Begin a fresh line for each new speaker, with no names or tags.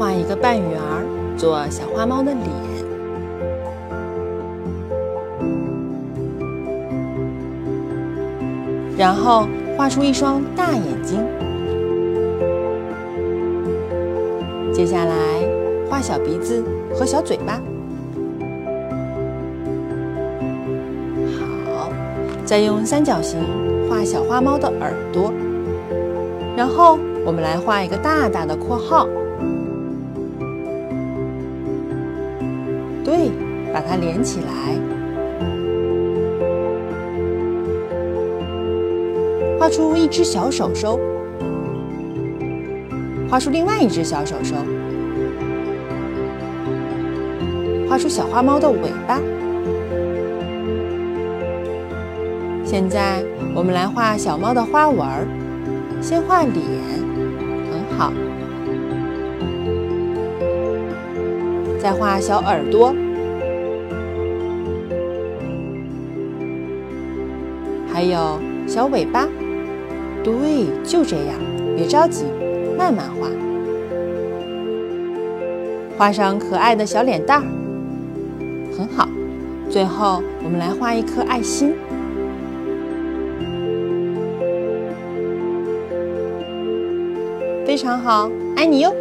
画一个半圆儿，做小花猫的脸，然后画出一双大眼睛。接下来画小鼻子和小嘴巴。好，再用三角形画小花猫的耳朵，然后我们来画一个大大的括号。对，把它连起来，画出一只小手手，画出另外一只小手手，画出小花猫的尾巴。现在我们来画小猫的花纹儿，先画脸，很好。再画小耳朵，还有小尾巴。对，就这样，别着急，慢慢画。画上可爱的小脸蛋儿，很好。最后，我们来画一颗爱心，非常好，爱你哟。